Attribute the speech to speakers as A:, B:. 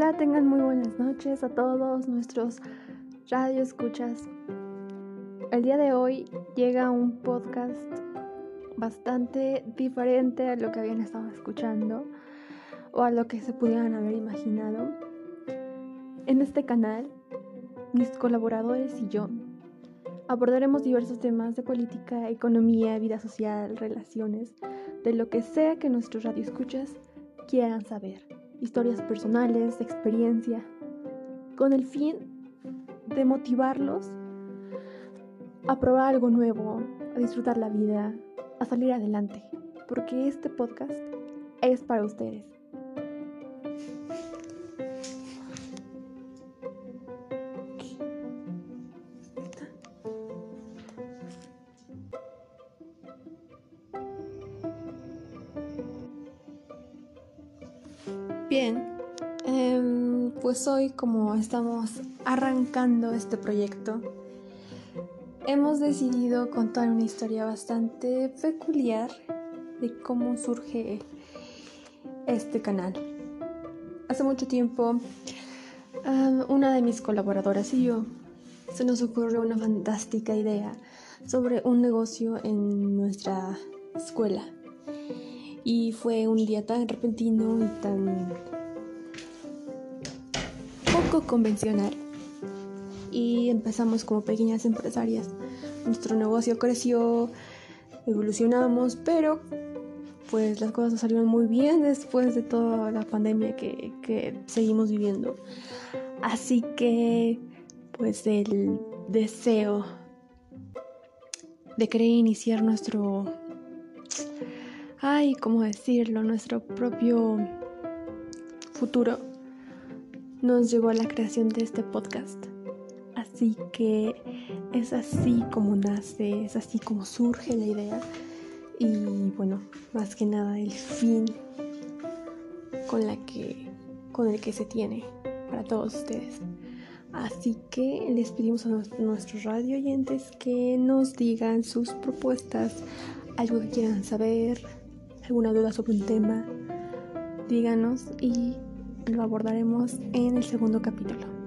A: Tengan muy buenas noches a todos nuestros radio escuchas. El día de hoy llega un podcast bastante diferente a lo que habían estado escuchando o a lo que se pudieran haber imaginado. En este canal, mis colaboradores y yo abordaremos diversos temas de política, economía, vida social, relaciones, de lo que sea que nuestros radioescuchas quieran saber. Historias personales, experiencia, con el fin de motivarlos a probar algo nuevo, a disfrutar la vida, a salir adelante, porque este podcast es para ustedes. Bien, em, pues hoy como estamos arrancando este proyecto, hemos decidido contar una historia bastante peculiar de cómo surge este canal. Hace mucho tiempo, em, una de mis colaboradoras y yo se nos ocurrió una fantástica idea sobre un negocio en nuestra escuela y fue un día tan repentino y tan poco convencional. Y empezamos como pequeñas empresarias. Nuestro negocio creció, evolucionamos, pero pues las cosas salieron muy bien después de toda la pandemia que, que seguimos viviendo. Así que pues el deseo de querer iniciar nuestro ay, ¿cómo decirlo? Nuestro propio futuro nos llevó a la creación de este podcast. Así que es así como nace, es así como surge la idea y bueno, más que nada el fin con con el que se tiene para todos ustedes. Así que les pedimos a nuestros radio oyentes que nos digan sus propuestas, algo que quieran saber, alguna duda sobre un tema, díganos y lo abordaremos en el segundo capítulo.